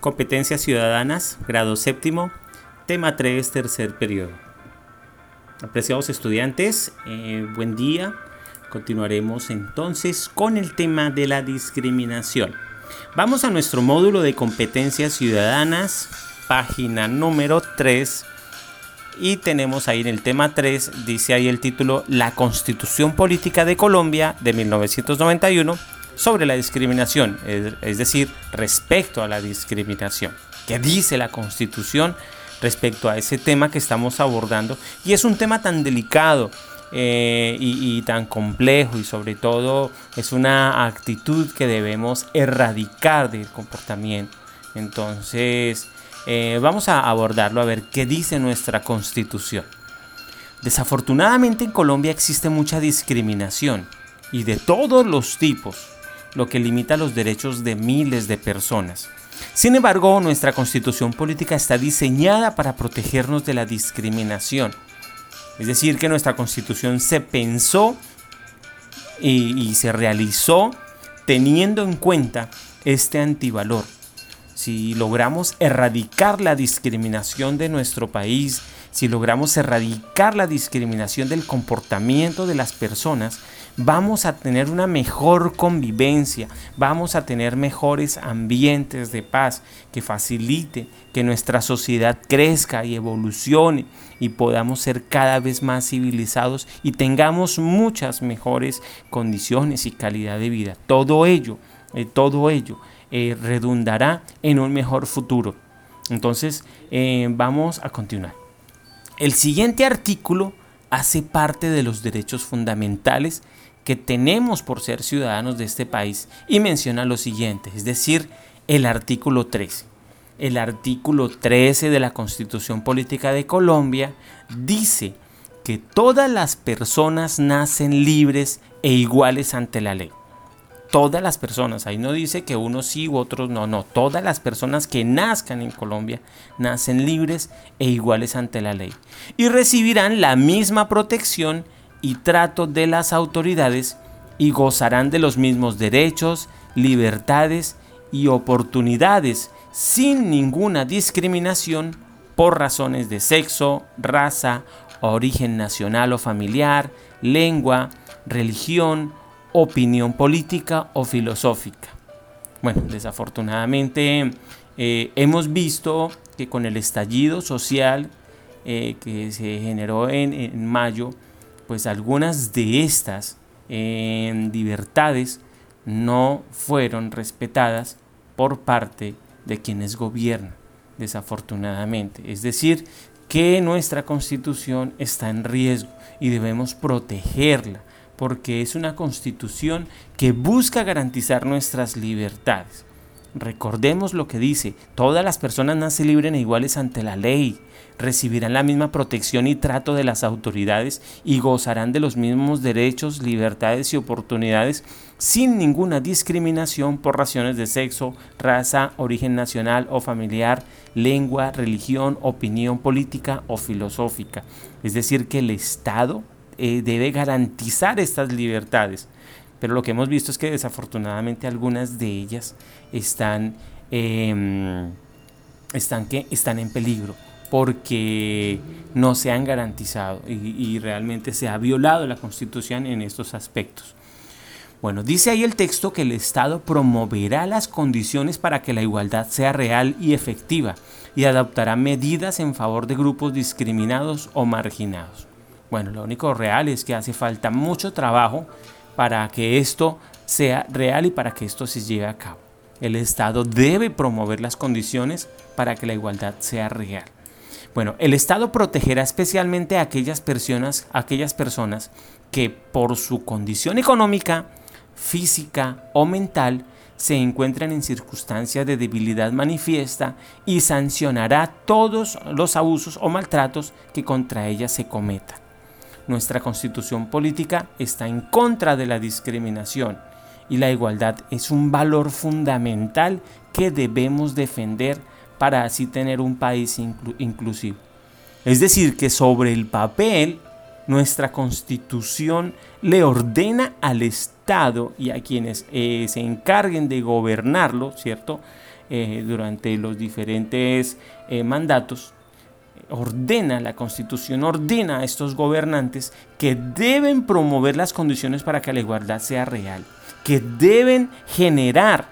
Competencias Ciudadanas, grado séptimo, tema 3, tercer periodo. Apreciados estudiantes, eh, buen día. Continuaremos entonces con el tema de la discriminación. Vamos a nuestro módulo de competencias ciudadanas, página número 3. Y tenemos ahí en el tema 3, dice ahí el título, La Constitución Política de Colombia de 1991 sobre la discriminación, es, decir, respecto a la discriminación. ¿Qué dice la Constitución respecto a ese tema que estamos abordando? Y es un tema tan delicado eh, y, tan complejo y sobre todo es una actitud que debemos erradicar del comportamiento. Entonces, eh, vamos a abordarlo a ver qué dice nuestra constitución. Desafortunadamente en Colombia existe mucha discriminación y de todos los tipos lo que limita los derechos de miles de personas. Sin embargo, nuestra constitución política está diseñada para protegernos de la discriminación. Es decir, que nuestra constitución se pensó y, se realizó teniendo en cuenta este antivalor. Si logramos erradicar la discriminación de nuestro país, si logramos erradicar la discriminación del comportamiento de las personas, vamos a tener una mejor convivencia, vamos a tener mejores ambientes de paz que facilite que nuestra sociedad crezca y evolucione y podamos ser cada vez más civilizados y tengamos muchas mejores condiciones y calidad de vida. Todo ello, eh, todo ello eh, redundará en un mejor futuro. Entonces, eh, vamos a continuar. El siguiente artículo hace parte de los derechos fundamentales que tenemos por ser ciudadanos de este país y menciona lo siguiente, es decir, el artículo 13. El artículo 13 de la Constitución Política de Colombia dice que todas las personas nacen libres e iguales ante la ley todas las personas, ahí no dice que unos sí u otros no, no, todas las personas que nazcan en Colombia nacen libres e iguales ante la ley. Y recibirán la misma protección y trato de las autoridades y gozarán de los mismos derechos, libertades y oportunidades sin ninguna discriminación por razones de sexo, raza, origen nacional o familiar, lengua, religión, opinión política o filosófica. Bueno, desafortunadamente eh, hemos visto que con el estallido social eh, que se generó en, mayo, pues algunas de estas eh, libertades no fueron respetadas por parte de quienes gobiernan, desafortunadamente. Es decir, que nuestra constitución está en riesgo y debemos protegerla porque es una constitución que busca garantizar nuestras libertades. Recordemos lo que dice, todas las personas nacen libres e iguales ante la ley, recibirán la misma protección y trato de las autoridades y gozarán de los mismos derechos, libertades y oportunidades sin ninguna discriminación por razones de sexo, raza, origen nacional o familiar, lengua, religión, opinión política o filosófica. Es decir, que el Estado eh, debe garantizar estas libertades. Pero lo que hemos visto es que desafortunadamente algunas de ellas están, em, están, están en peligro porque no se han garantizado y realmente se ha violado la Constitución en estos aspectos. Bueno, dice ahí el texto que el Estado promoverá las condiciones para que la igualdad sea real y efectiva y adoptará medidas en favor de grupos discriminados o marginados. Bueno, lo único real es que hace falta mucho trabajo para que esto sea real y para que esto se lleve a cabo. El Estado debe promover las condiciones para que la igualdad sea real. Bueno, el Estado protegerá especialmente a aquellas personas, aquellas personas que por su condición económica, física o mental se encuentran en circunstancias de debilidad manifiesta y sancionará todos los abusos o maltratos que contra ellas se cometan. Nuestra constitución política está en contra de la discriminación y la igualdad es un valor fundamental que debemos defender para así tener un país inclusivo. Es decir, que sobre el papel nuestra constitución le ordena al Estado y a quienes eh, se encarguen de gobernarlo, ¿cierto? Eh, durante los diferentes eh, mandatos, ordena, la constitución ordena a estos gobernantes que deben promover las condiciones para que la igualdad sea real, que deben generar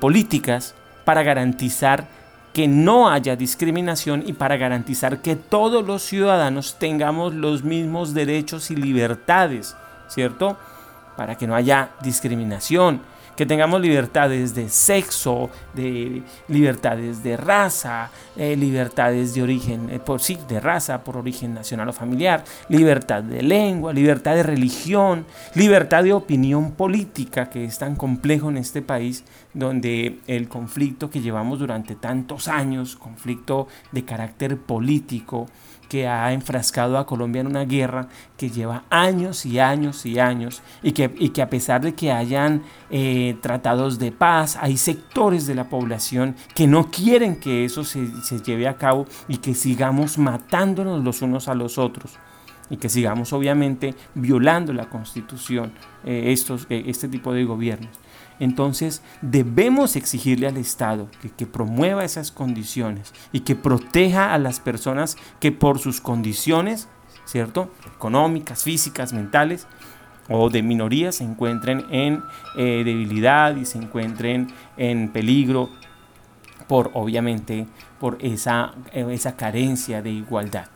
políticas para garantizar que no haya discriminación y para garantizar que todos los ciudadanos tengamos los mismos derechos y libertades, ¿cierto? Para que no haya discriminación que tengamos libertades de sexo, de libertades de raza, eh, libertades de origen, eh, por sí, de raza, por origen nacional o familiar, libertad de lengua, libertad de religión, libertad de opinión política, que es tan complejo en este país, donde el conflicto que llevamos durante tantos años, conflicto de carácter político, que ha enfrascado a Colombia en una guerra que lleva años y años y años y que, que a pesar de que hayan eh, tratados de paz, hay sectores de la población que no quieren que eso se, lleve a cabo y que sigamos matándonos los unos a los otros y que sigamos obviamente violando la constitución, eh, estos, eh, este tipo de gobiernos. Entonces debemos exigirle al Estado que, promueva esas condiciones y que proteja a las personas que por sus condiciones, ¿cierto? Económicas, físicas, mentales o de minorías se encuentren en eh, debilidad y se encuentren en peligro por obviamente por esa, eh, esa carencia de igualdad.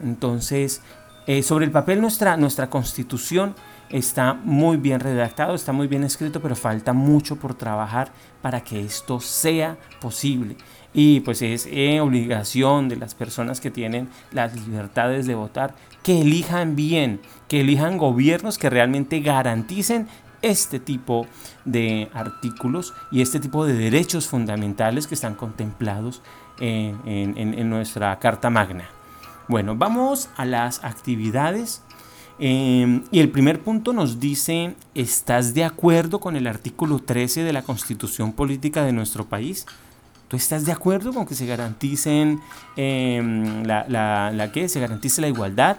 Entonces, eh, sobre el papel nuestra, nuestra constitución está muy bien redactado, está muy bien escrito, pero falta mucho por trabajar para que esto sea posible. Y pues es eh, obligación de las personas que tienen las libertades de votar que elijan bien, que elijan gobiernos que realmente garanticen este tipo de artículos y este tipo de derechos fundamentales que están contemplados en, en nuestra Carta Magna. Bueno, vamos a las actividades Em, y el primer punto nos dice, ¿estás de acuerdo con el artículo 13 de la Constitución Política de nuestro país? ¿Tú estás de acuerdo con que se garanticen em, la, la, que se garantice la igualdad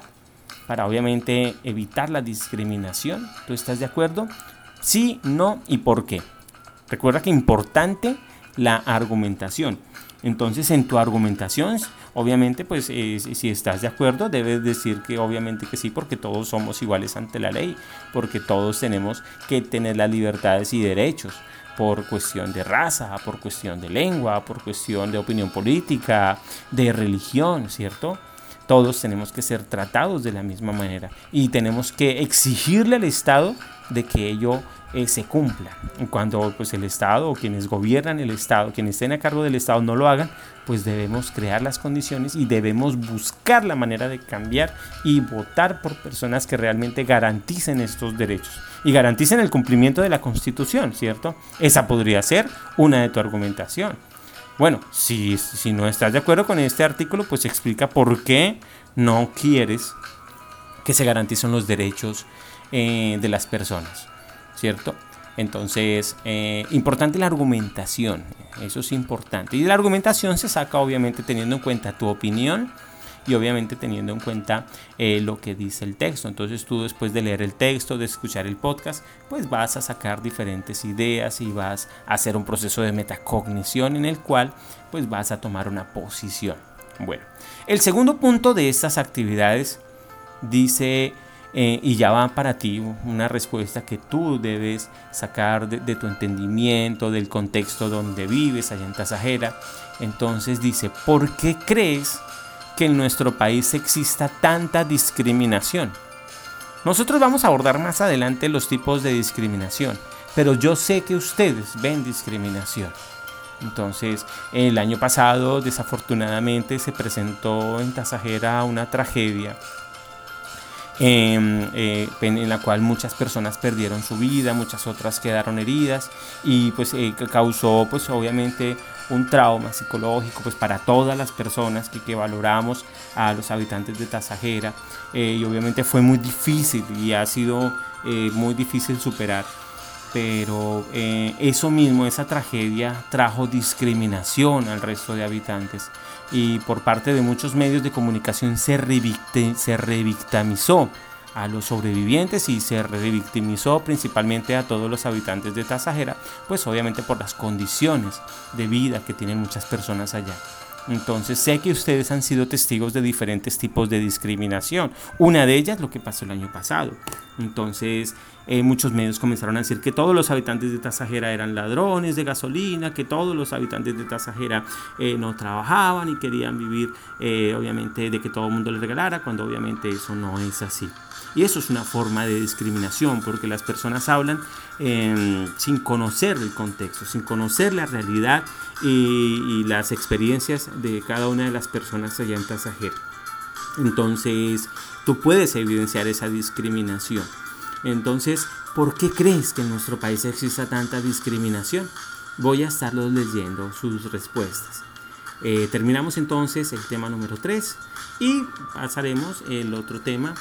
para obviamente evitar la discriminación? ¿Tú estás de acuerdo? Sí, no y por qué. Recuerda que importante la argumentación. Entonces, en tu argumentación, obviamente, pues eh, si estás de acuerdo, debes decir que obviamente que sí, porque todos somos iguales ante la ley, porque todos tenemos que tener las libertades y derechos por cuestión de raza, por cuestión de lengua, por cuestión de opinión política, de religión, ¿cierto? Todos tenemos que ser tratados de la misma manera y tenemos que exigirle al Estado de que ello eh, se cumpla. Cuando pues, el Estado o quienes gobiernan el Estado, quienes estén a cargo del Estado no lo hagan, pues debemos crear las condiciones y debemos buscar la manera de cambiar y votar por personas que realmente garanticen estos derechos y garanticen el cumplimiento de la Constitución, ¿cierto? Esa podría ser una de tu argumentación. Bueno, si, si no estás de acuerdo con este artículo, pues explica por qué no quieres que se garanticen los derechos eh, de las personas. ¿cierto? Entonces, eh, importante la argumentación, eso es importante. Y la argumentación se saca obviamente teniendo en cuenta tu opinión y obviamente teniendo en cuenta eh, lo que dice el texto. Entonces tú después de leer el texto, de escuchar el podcast, pues vas a sacar diferentes ideas y vas a hacer un proceso de metacognición en el cual pues vas a tomar una posición. Bueno, el segundo punto de estas actividades dice eh, y ya va para ti una respuesta que tú debes sacar de, tu entendimiento, del contexto donde vives, allá en Tasajera. Entonces dice, ¿por qué crees que en nuestro país exista tanta discriminación? Nosotros vamos a abordar más adelante los tipos de discriminación, pero yo sé que ustedes ven discriminación. Entonces, el año pasado, desafortunadamente, se presentó en Tasajera una tragedia Em, eh, en la cual muchas personas perdieron su vida, muchas otras quedaron heridas y pues eh, causó pues obviamente un trauma psicológico pues para todas las personas que, que valoramos a los habitantes de Tasajera eh, y obviamente fue muy difícil y ha sido muy difícil superar. Pero eh, eso mismo, esa tragedia, trajo discriminación al resto de habitantes y por parte de muchos medios de comunicación se, se revictimizó a los sobrevivientes y se revictimizó principalmente a todos los habitantes de Tasajera, pues obviamente por las condiciones de vida que tienen muchas personas allá. Entonces sé que ustedes han sido testigos de diferentes tipos de discriminación. Una de ellas lo que pasó el año pasado. Entonces eh, muchos medios comenzaron a decir que todos los habitantes de Tasajera eran ladrones de gasolina, que todos los habitantes de Tasajera eh, no trabajaban y querían vivir eh, obviamente de que todo el mundo les regalara, cuando obviamente eso no es así. Y eso es una forma de discriminación, porque las personas hablan em, sin conocer el contexto, sin conocer la realidad y, las experiencias de cada una de las personas allá en Tasajera. Entonces, tú puedes evidenciar esa discriminación. Entonces, ¿por qué crees que en nuestro país exista tanta discriminación? Voy a estarlos leyendo sus respuestas. Eh, terminamos entonces el tema número 3 y pasaremos el otro tema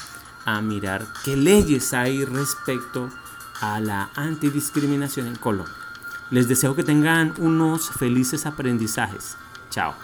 a mirar qué leyes hay respecto a la antidiscriminación en Colombia. Les deseo que tengan unos felices aprendizajes. Chao.